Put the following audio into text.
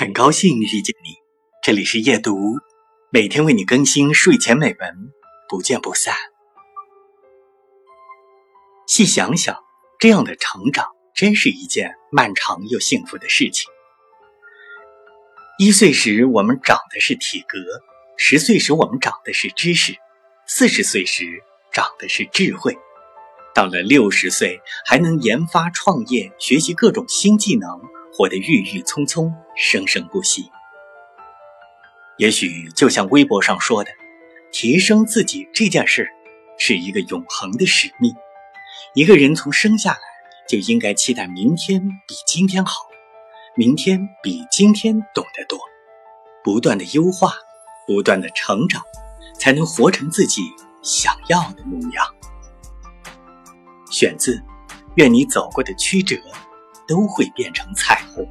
很高兴遇见你，这里是夜读，每天为你更新睡前美文，不见不散。细想想，这样的成长真是一件漫长又幸福的事情。一岁时，我们长的是体格；十岁时，我们长的是知识；四十岁时，长的是智慧。到了六十岁，还能研发创业，学习各种新技能，活得郁郁葱葱，生生不息。也许就像微博上说的，提升自己这件事是一个永恒的使命。一个人从生下来就应该期待明天比今天好，明天比今天懂得多，不断的优化，不断的成长，才能活成自己想要的模样。选自，愿你走过的曲折，都会变成彩虹。